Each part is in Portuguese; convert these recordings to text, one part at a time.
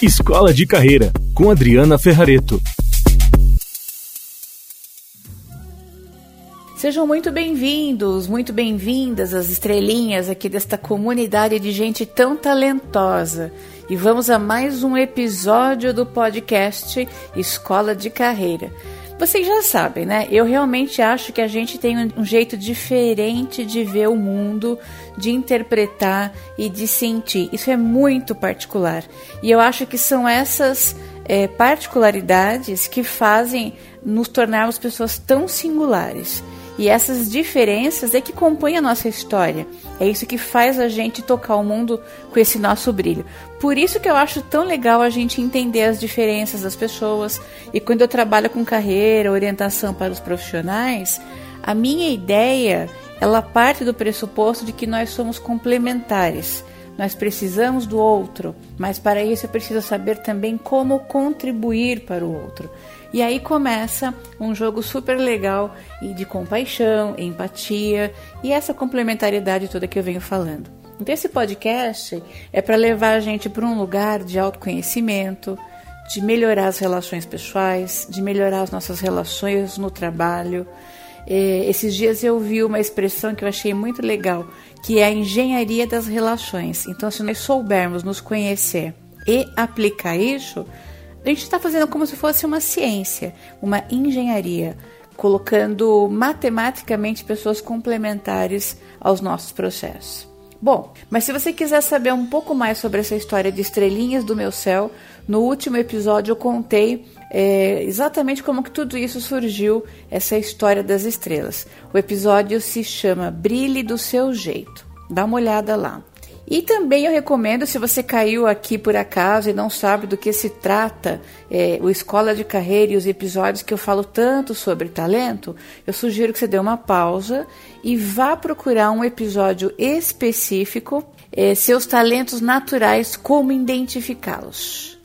Escola de Carreira, com Adriana Ferrareto. Sejam muito bem-vindos, muito bem-vindas às estrelinhas aqui desta comunidade de gente tão talentosa. E vamos a mais um episódio do podcast Escola de Carreira. Vocês já sabem, né? Eu realmente acho que a gente tem um jeito diferente de ver o mundo, de interpretar e de sentir. Isso é muito particular. E eu acho que são essas é, particularidades que fazem nos tornarmos pessoas tão singulares. E essas diferenças é que compõem a nossa história. É isso que faz a gente tocar o mundo com esse nosso brilho. Por isso que eu acho tão legal a gente entender as diferenças das pessoas. E quando eu trabalho com carreira, orientação para os profissionais, a minha ideia, ela parte do pressuposto de que nós somos complementares. Nós precisamos do outro, mas para isso é preciso saber também como contribuir para o outro. E aí começa um jogo super legal e de compaixão, empatia e essa complementariedade toda que eu venho falando. Então esse podcast é para levar a gente para um lugar de autoconhecimento, de melhorar as relações pessoais, de melhorar as nossas relações no trabalho. É, esses dias eu vi uma expressão que eu achei muito legal, que é a engenharia das relações. Então, se nós soubermos nos conhecer e aplicar isso, a gente está fazendo como se fosse uma ciência, uma engenharia, colocando matematicamente pessoas complementares aos nossos processos. Bom, mas se você quiser saber um pouco mais sobre essa história de estrelinhas do meu céu, no último episódio eu contei é, exatamente como que tudo isso surgiu, essa história das estrelas. O episódio se chama Brilhe do Seu Jeito. Dá uma olhada lá. E também eu recomendo, se você caiu aqui por acaso e não sabe do que se trata, é, o Escola de Carreira e os episódios que eu falo tanto sobre talento, eu sugiro que você dê uma pausa e vá procurar um episódio específico, é, seus talentos naturais, como identificá-los.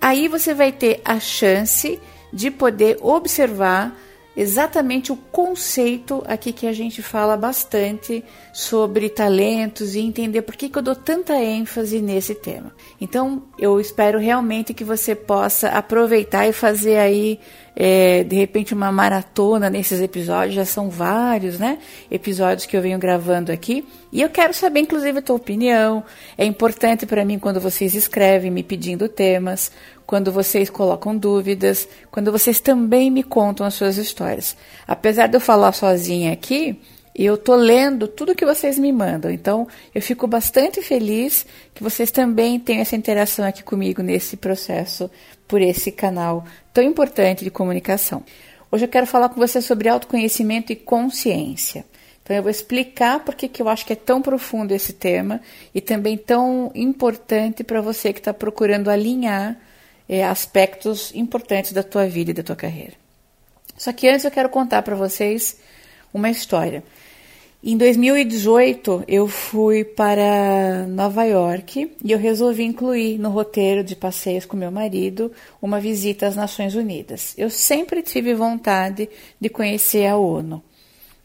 Aí você vai ter a chance de poder observar exatamente o conceito aqui que a gente fala bastante sobre talentos e entender por que, que eu dou tanta ênfase nesse tema. Então, eu espero realmente que você possa aproveitar e fazer aí, é, de repente, uma maratona nesses episódios. Já são vários, né? Episódios que eu venho gravando aqui. E eu quero saber, inclusive, a tua opinião. É importante para mim quando vocês escrevem me pedindo temas quando vocês colocam dúvidas, quando vocês também me contam as suas histórias. Apesar de eu falar sozinha aqui, eu tô lendo tudo que vocês me mandam. Então, eu fico bastante feliz que vocês também tenham essa interação aqui comigo nesse processo por esse canal tão importante de comunicação. Hoje eu quero falar com você sobre autoconhecimento e consciência. Então eu vou explicar por que eu acho que é tão profundo esse tema e também tão importante para você que está procurando alinhar é, aspectos importantes da tua vida e da tua carreira. Só que antes eu quero contar para vocês uma história. Em 2018, eu fui para Nova York e eu resolvi incluir no roteiro de passeios com meu marido uma visita às Nações Unidas. Eu sempre tive vontade de conhecer a ONU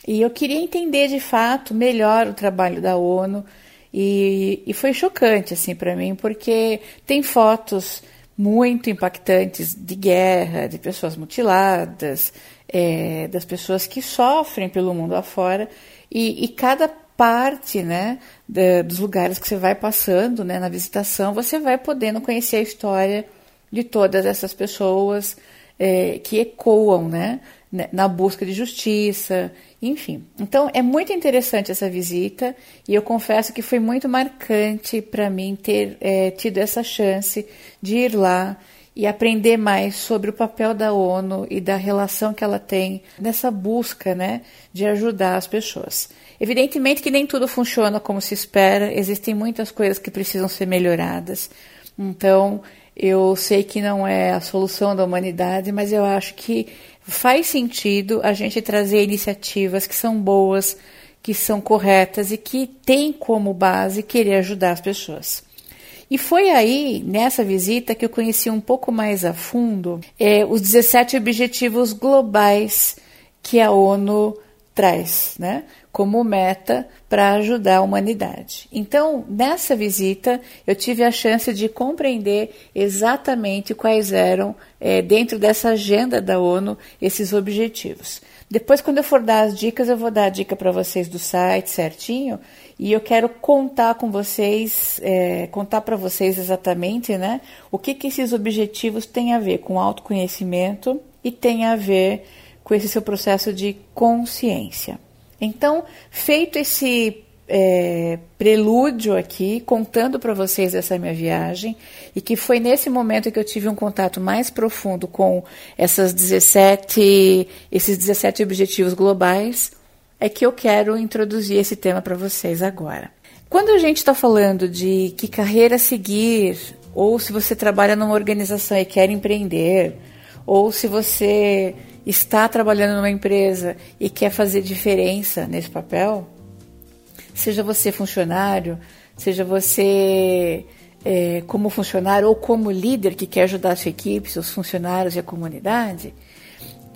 e eu queria entender de fato melhor o trabalho da ONU e, e foi chocante assim para mim porque tem fotos muito impactantes de guerra, de pessoas mutiladas, é, das pessoas que sofrem pelo mundo afora, e, e cada parte né, de, dos lugares que você vai passando né, na visitação, você vai podendo conhecer a história de todas essas pessoas é, que ecoam né, na busca de justiça enfim, então é muito interessante essa visita e eu confesso que foi muito marcante para mim ter é, tido essa chance de ir lá e aprender mais sobre o papel da ONU e da relação que ela tem nessa busca né, de ajudar as pessoas. Evidentemente que nem tudo funciona como se espera, existem muitas coisas que precisam ser melhoradas. Então, eu sei que não é a solução da humanidade, mas eu acho que faz sentido a gente trazer iniciativas que são boas, que são corretas e que têm como base querer ajudar as pessoas. E foi aí, nessa visita, que eu conheci um pouco mais a fundo é, os 17 Objetivos Globais que a ONU traz, né? Como meta para ajudar a humanidade. Então, nessa visita, eu tive a chance de compreender exatamente quais eram, é, dentro dessa agenda da ONU, esses objetivos. Depois, quando eu for dar as dicas, eu vou dar a dica para vocês do site certinho. E eu quero contar com vocês, é, contar para vocês exatamente, né, o que, que esses objetivos têm a ver com autoconhecimento e tem a ver com esse seu processo de consciência. Então, feito esse é, prelúdio aqui, contando para vocês essa minha viagem, e que foi nesse momento que eu tive um contato mais profundo com essas 17, esses 17 objetivos globais, é que eu quero introduzir esse tema para vocês agora. Quando a gente está falando de que carreira seguir, ou se você trabalha numa organização e quer empreender, ou se você está trabalhando numa empresa e quer fazer diferença nesse papel, seja você funcionário, seja você é, como funcionário ou como líder que quer ajudar a sua equipe, seus funcionários e a comunidade,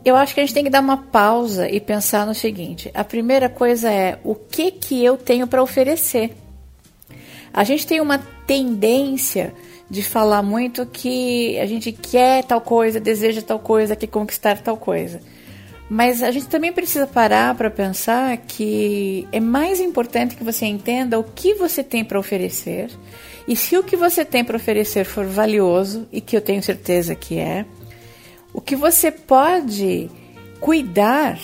eu acho que a gente tem que dar uma pausa e pensar no seguinte: a primeira coisa é o que que eu tenho para oferecer. A gente tem uma tendência de falar muito que a gente quer tal coisa, deseja tal coisa, quer conquistar tal coisa. Mas a gente também precisa parar para pensar que é mais importante que você entenda o que você tem para oferecer. E se o que você tem para oferecer for valioso, e que eu tenho certeza que é, o que você pode cuidar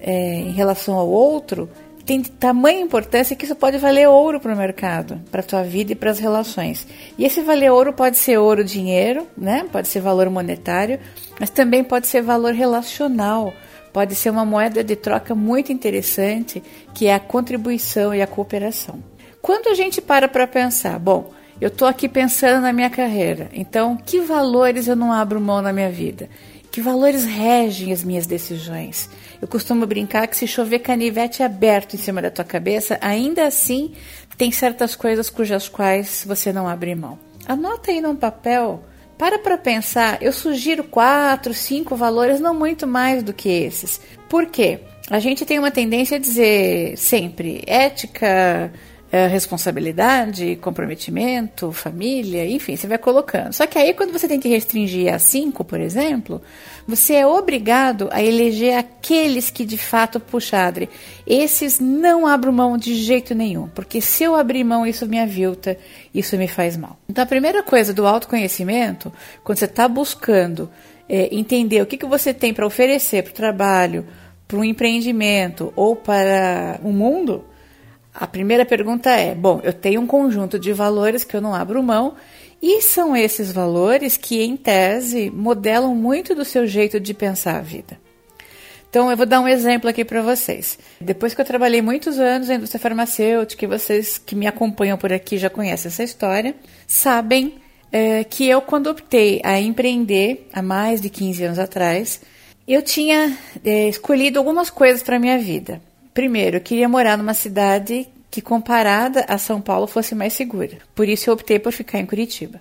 é, em relação ao outro tem tamanha importância que isso pode valer ouro para o mercado, para a tua vida e para as relações. E esse valer ouro pode ser ouro dinheiro, né? Pode ser valor monetário, mas também pode ser valor relacional. Pode ser uma moeda de troca muito interessante, que é a contribuição e a cooperação. Quando a gente para para pensar, bom, eu estou aqui pensando na minha carreira, então que valores eu não abro mão na minha vida? Que valores regem as minhas decisões? Eu costumo brincar que se chover canivete aberto em cima da tua cabeça, ainda assim tem certas coisas cujas quais você não abre mão. Anota aí num papel, para para pensar. Eu sugiro quatro, cinco valores, não muito mais do que esses. Por quê? A gente tem uma tendência a dizer sempre ética, é, responsabilidade, comprometimento, família, enfim, você vai colocando. Só que aí, quando você tem que restringir a cinco, por exemplo, você é obrigado a eleger aqueles que de fato, puxa, Adri, esses não abro mão de jeito nenhum, porque se eu abrir mão, isso me avilta, isso me faz mal. Então, a primeira coisa do autoconhecimento, quando você está buscando é, entender o que, que você tem para oferecer para o trabalho, para um empreendimento ou para o mundo, a primeira pergunta é: bom, eu tenho um conjunto de valores que eu não abro mão, e são esses valores que, em tese, modelam muito do seu jeito de pensar a vida. Então, eu vou dar um exemplo aqui para vocês. Depois que eu trabalhei muitos anos na indústria farmacêutica, e vocês que me acompanham por aqui já conhecem essa história, sabem é, que eu, quando optei a empreender, há mais de 15 anos atrás, eu tinha é, escolhido algumas coisas para minha vida. Primeiro, eu queria morar numa cidade que, comparada a São Paulo, fosse mais segura. Por isso, eu optei por ficar em Curitiba.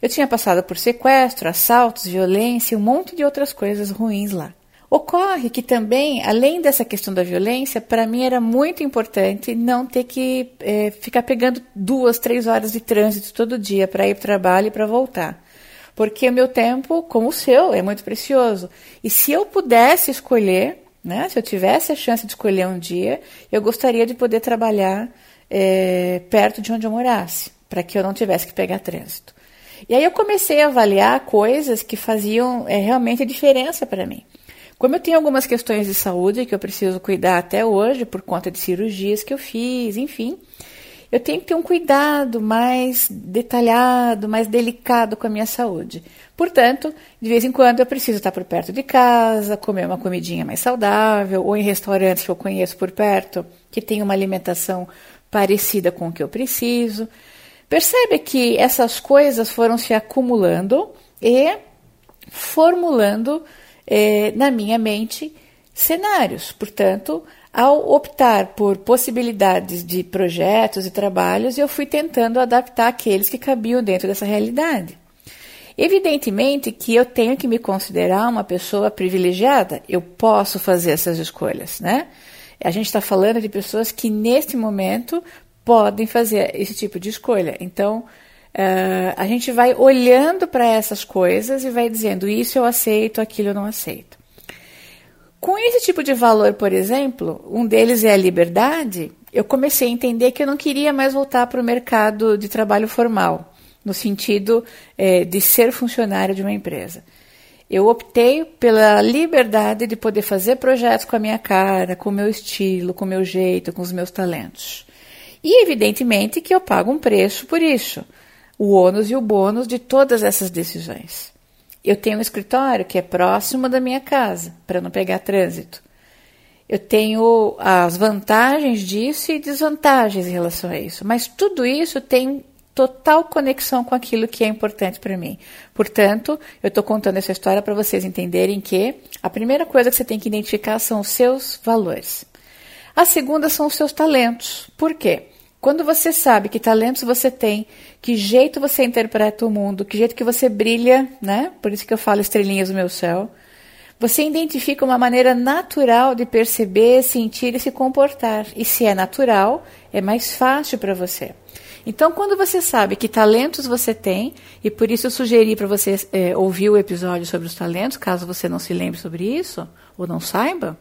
Eu tinha passado por sequestro, assaltos, violência e um monte de outras coisas ruins lá. Ocorre que também, além dessa questão da violência, para mim era muito importante não ter que é, ficar pegando duas, três horas de trânsito todo dia para ir para o trabalho e para voltar. Porque o meu tempo, como o seu, é muito precioso. E se eu pudesse escolher, né? Se eu tivesse a chance de escolher um dia, eu gostaria de poder trabalhar é, perto de onde eu morasse, para que eu não tivesse que pegar trânsito. E aí eu comecei a avaliar coisas que faziam é, realmente diferença para mim. Como eu tenho algumas questões de saúde que eu preciso cuidar até hoje, por conta de cirurgias que eu fiz, enfim, eu tenho que ter um cuidado mais detalhado, mais delicado com a minha saúde. Portanto, de vez em quando eu preciso estar por perto de casa, comer uma comidinha mais saudável, ou em restaurantes que eu conheço por perto, que tem uma alimentação parecida com o que eu preciso. Percebe que essas coisas foram se acumulando e formulando eh, na minha mente cenários. Portanto, ao optar por possibilidades de projetos e trabalhos, eu fui tentando adaptar aqueles que cabiam dentro dessa realidade. Evidentemente que eu tenho que me considerar uma pessoa privilegiada, eu posso fazer essas escolhas, né? A gente está falando de pessoas que neste momento podem fazer esse tipo de escolha. Então, uh, a gente vai olhando para essas coisas e vai dizendo: isso eu aceito, aquilo eu não aceito. Com esse tipo de valor, por exemplo, um deles é a liberdade. Eu comecei a entender que eu não queria mais voltar para o mercado de trabalho formal, no sentido é, de ser funcionário de uma empresa. Eu optei pela liberdade de poder fazer projetos com a minha cara, com o meu estilo, com o meu jeito, com os meus talentos. E evidentemente que eu pago um preço por isso, o ônus e o bônus de todas essas decisões. Eu tenho um escritório que é próximo da minha casa, para não pegar trânsito. Eu tenho as vantagens disso e desvantagens em relação a isso, mas tudo isso tem total conexão com aquilo que é importante para mim. Portanto, eu estou contando essa história para vocês entenderem que a primeira coisa que você tem que identificar são os seus valores. A segunda são os seus talentos. Por quê? Quando você sabe que talentos você tem, que jeito você interpreta o mundo, que jeito que você brilha, né? Por isso que eu falo estrelinhas no meu céu. Você identifica uma maneira natural de perceber, sentir e se comportar. E se é natural, é mais fácil para você. Então, quando você sabe que talentos você tem, e por isso eu sugeri para você é, ouvir o episódio sobre os talentos, caso você não se lembre sobre isso, ou não saiba,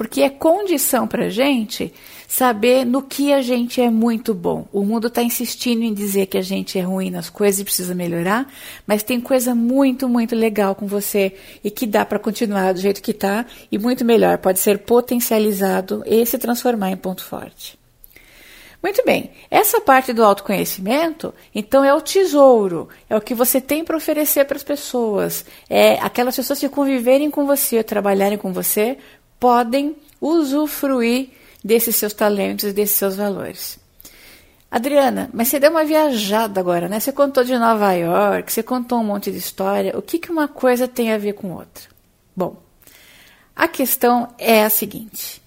porque é condição para gente saber no que a gente é muito bom. O mundo está insistindo em dizer que a gente é ruim nas coisas e precisa melhorar, mas tem coisa muito, muito legal com você e que dá para continuar do jeito que está e muito melhor, pode ser potencializado e se transformar em ponto forte. Muito bem, essa parte do autoconhecimento, então, é o tesouro, é o que você tem para oferecer para as pessoas. É aquelas pessoas que conviverem com você, trabalharem com você, podem usufruir desses seus talentos, desses seus valores. Adriana, mas você deu uma viajada agora, né? Você contou de Nova York, você contou um monte de história. O que, que uma coisa tem a ver com outra? Bom, a questão é a seguinte: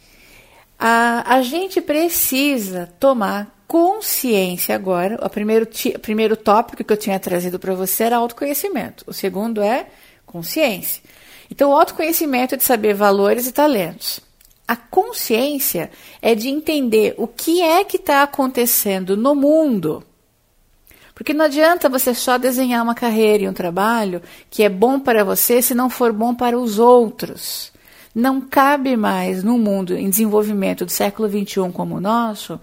a, a gente precisa tomar consciência agora. O primeiro, o primeiro tópico que eu tinha trazido para você era autoconhecimento. O segundo é consciência. Então, o autoconhecimento é de saber valores e talentos. A consciência é de entender o que é que está acontecendo no mundo. Porque não adianta você só desenhar uma carreira e um trabalho que é bom para você se não for bom para os outros. Não cabe mais no mundo em desenvolvimento do século XXI como o nosso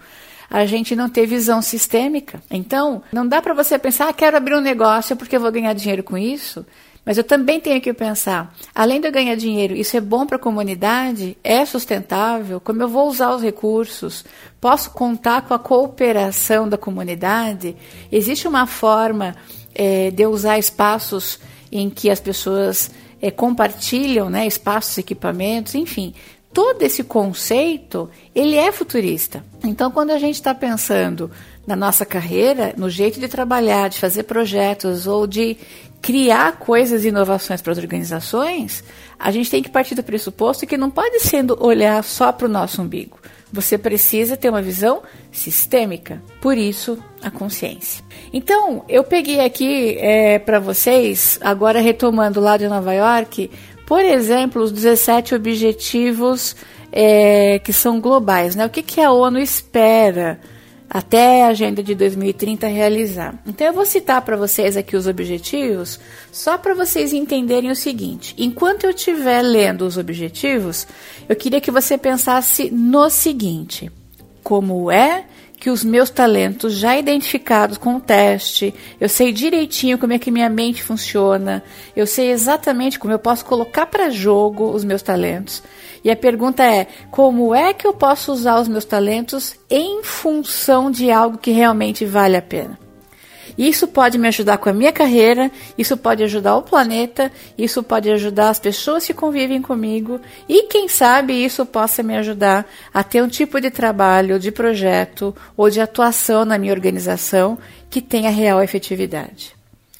a gente não ter visão sistêmica. Então, não dá para você pensar, ah, quero abrir um negócio porque eu vou ganhar dinheiro com isso. Mas eu também tenho que pensar, além de eu ganhar dinheiro, isso é bom para a comunidade? É sustentável? Como eu vou usar os recursos? Posso contar com a cooperação da comunidade? Existe uma forma é, de eu usar espaços em que as pessoas é, compartilham né, espaços, equipamentos, enfim. Todo esse conceito, ele é futurista. Então, quando a gente está pensando na nossa carreira, no jeito de trabalhar, de fazer projetos ou de criar coisas e inovações para as organizações, a gente tem que partir do pressuposto que não pode sendo olhar só para o nosso umbigo. Você precisa ter uma visão sistêmica, por isso a consciência. Então, eu peguei aqui é, para vocês, agora retomando lá de Nova York, por exemplo, os 17 objetivos é, que são globais. Né? O que, que a ONU espera até a agenda de 2030 realizar. Então eu vou citar para vocês aqui os objetivos, só para vocês entenderem o seguinte: enquanto eu estiver lendo os objetivos, eu queria que você pensasse no seguinte: como é que os meus talentos já identificados com o teste, eu sei direitinho como é que minha mente funciona, eu sei exatamente como eu posso colocar para jogo os meus talentos. E a pergunta é: como é que eu posso usar os meus talentos em função de algo que realmente vale a pena? Isso pode me ajudar com a minha carreira, isso pode ajudar o planeta, isso pode ajudar as pessoas que convivem comigo e quem sabe isso possa me ajudar a ter um tipo de trabalho, de projeto ou de atuação na minha organização que tenha real efetividade.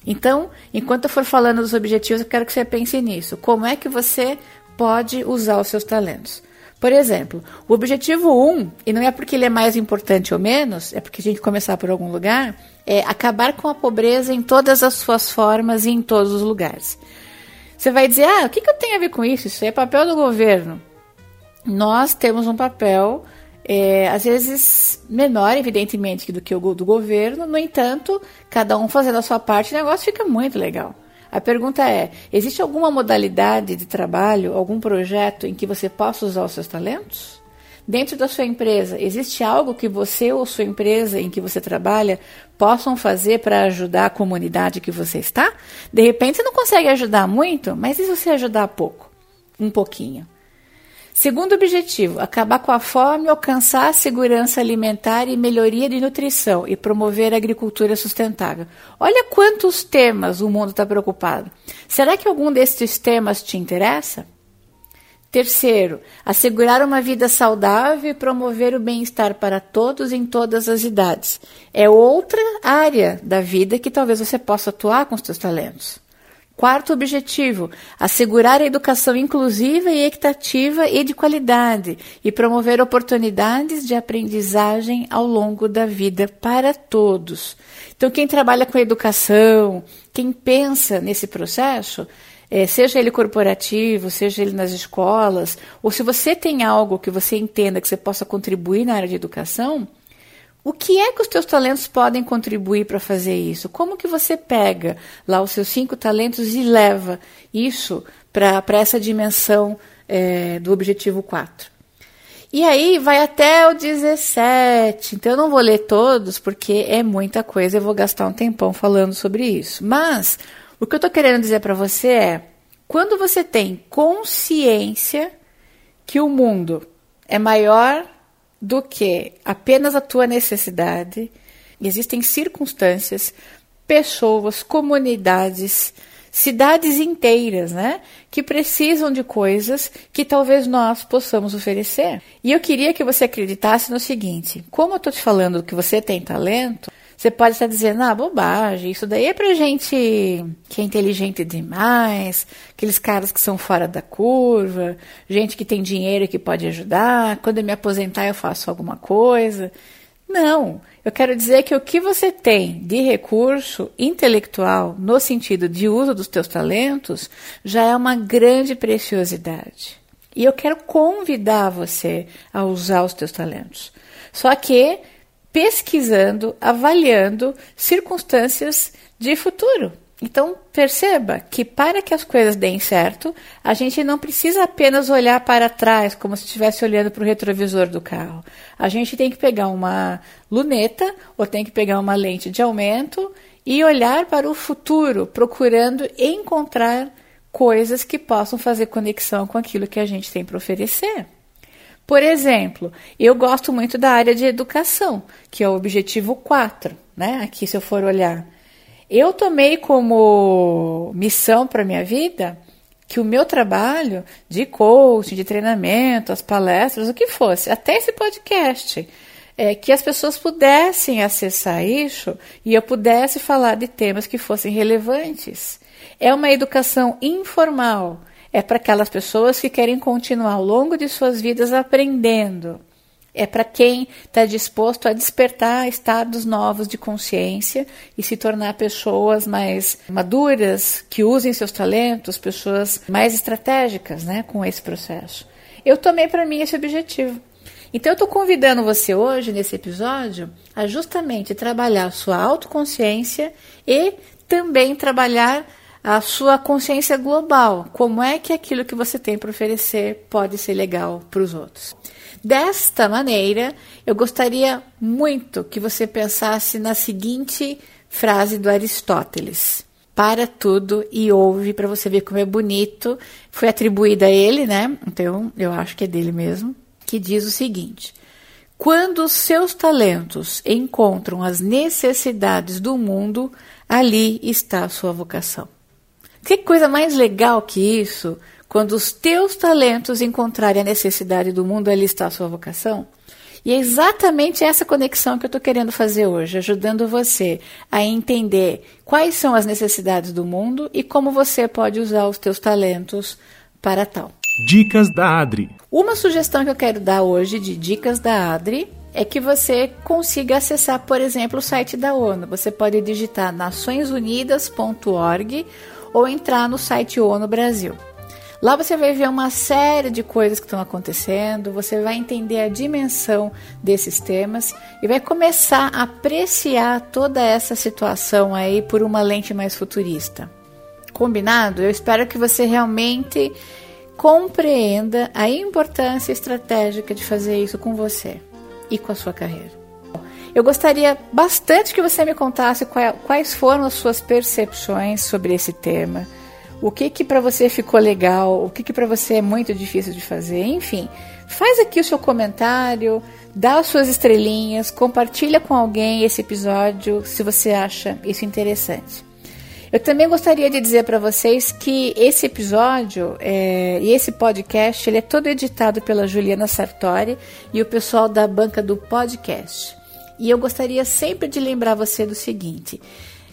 Então, enquanto eu for falando dos objetivos, eu quero que você pense nisso. Como é que você pode usar os seus talentos? Por exemplo, o objetivo 1, um, e não é porque ele é mais importante ou menos, é porque a gente começar por algum lugar, é acabar com a pobreza em todas as suas formas e em todos os lugares. Você vai dizer, ah, o que, que eu tenho a ver com isso? Isso é papel do governo. nós temos um papel, é, às vezes menor, evidentemente, do que o do governo, no entanto, cada um fazendo a sua parte, o negócio fica muito legal. A pergunta é: existe alguma modalidade de trabalho, algum projeto em que você possa usar os seus talentos? Dentro da sua empresa, existe algo que você ou sua empresa em que você trabalha possam fazer para ajudar a comunidade que você está? De repente você não consegue ajudar muito, mas e se você ajudar pouco? Um pouquinho. Segundo objetivo, acabar com a fome, alcançar a segurança alimentar e melhoria de nutrição e promover a agricultura sustentável. Olha quantos temas o mundo está preocupado. Será que algum destes temas te interessa? Terceiro, assegurar uma vida saudável e promover o bem-estar para todos em todas as idades. É outra área da vida que talvez você possa atuar com os seus talentos. Quarto objetivo, assegurar a educação inclusiva e equitativa e de qualidade e promover oportunidades de aprendizagem ao longo da vida para todos. Então, quem trabalha com educação, quem pensa nesse processo, é, seja ele corporativo, seja ele nas escolas, ou se você tem algo que você entenda que você possa contribuir na área de educação, o que é que os teus talentos podem contribuir para fazer isso? Como que você pega lá os seus cinco talentos e leva isso para essa dimensão é, do objetivo 4? E aí vai até o 17. Então eu não vou ler todos porque é muita coisa, eu vou gastar um tempão falando sobre isso. Mas o que eu estou querendo dizer para você é: quando você tem consciência que o mundo é maior do que apenas a tua necessidade, existem circunstâncias, pessoas, comunidades, cidades inteiras, né, que precisam de coisas que talvez nós possamos oferecer. E eu queria que você acreditasse no seguinte: como eu estou te falando que você tem talento, você pode estar dizendo, ah, bobagem, isso daí é pra gente que é inteligente demais, aqueles caras que são fora da curva, gente que tem dinheiro e que pode ajudar, quando eu me aposentar eu faço alguma coisa. Não, eu quero dizer que o que você tem de recurso intelectual no sentido de uso dos teus talentos já é uma grande preciosidade. E eu quero convidar você a usar os teus talentos. Só que pesquisando, avaliando circunstâncias de futuro. Então, perceba que para que as coisas deem certo, a gente não precisa apenas olhar para trás, como se estivesse olhando para o retrovisor do carro. A gente tem que pegar uma luneta ou tem que pegar uma lente de aumento e olhar para o futuro, procurando encontrar coisas que possam fazer conexão com aquilo que a gente tem para oferecer. Por exemplo, eu gosto muito da área de educação, que é o objetivo 4, né? Aqui, se eu for olhar. Eu tomei como missão para minha vida que o meu trabalho de coaching, de treinamento, as palestras, o que fosse, até esse podcast, é, que as pessoas pudessem acessar isso e eu pudesse falar de temas que fossem relevantes. É uma educação informal é para aquelas pessoas que querem continuar ao longo de suas vidas aprendendo. É para quem está disposto a despertar estados novos de consciência e se tornar pessoas mais maduras, que usem seus talentos, pessoas mais estratégicas né, com esse processo. Eu tomei para mim esse objetivo. Então, eu estou convidando você hoje, nesse episódio, a justamente trabalhar sua autoconsciência e também trabalhar a sua consciência global. Como é que aquilo que você tem para oferecer pode ser legal para os outros? Desta maneira, eu gostaria muito que você pensasse na seguinte frase do Aristóteles: Para tudo e ouve para você ver como é bonito. Foi atribuída a ele, né? Então eu acho que é dele mesmo. Que diz o seguinte: Quando os seus talentos encontram as necessidades do mundo, ali está a sua vocação. Que coisa mais legal que isso, quando os teus talentos encontrarem a necessidade do mundo, ali está a sua vocação? E é exatamente essa conexão que eu estou querendo fazer hoje, ajudando você a entender quais são as necessidades do mundo e como você pode usar os teus talentos para tal. Dicas da Adri. Uma sugestão que eu quero dar hoje de dicas da Adri é que você consiga acessar, por exemplo, o site da ONU. Você pode digitar naçõesunidas.org ou entrar no site ONU Brasil. Lá você vai ver uma série de coisas que estão acontecendo, você vai entender a dimensão desses temas e vai começar a apreciar toda essa situação aí por uma lente mais futurista. Combinado? Eu espero que você realmente compreenda a importância estratégica de fazer isso com você e com a sua carreira. Eu gostaria bastante que você me contasse quais foram as suas percepções sobre esse tema o que que para você ficou legal, o que que para você é muito difícil de fazer, enfim. Faz aqui o seu comentário, dá as suas estrelinhas, compartilha com alguém esse episódio se você acha isso interessante. Eu também gostaria de dizer para vocês que esse episódio é, e esse podcast ele é todo editado pela Juliana Sartori e o pessoal da banca do podcast. E eu gostaria sempre de lembrar você do seguinte: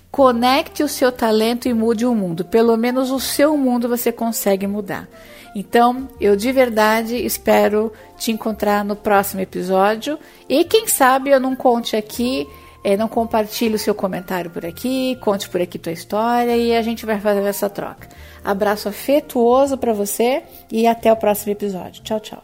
Conecte o seu talento e mude o mundo. Pelo menos o seu mundo você consegue mudar. Então, eu de verdade espero te encontrar no próximo episódio. E quem sabe eu não conte aqui, é, não compartilhe o seu comentário por aqui, conte por aqui tua história e a gente vai fazer essa troca. Abraço afetuoso para você e até o próximo episódio. Tchau, tchau.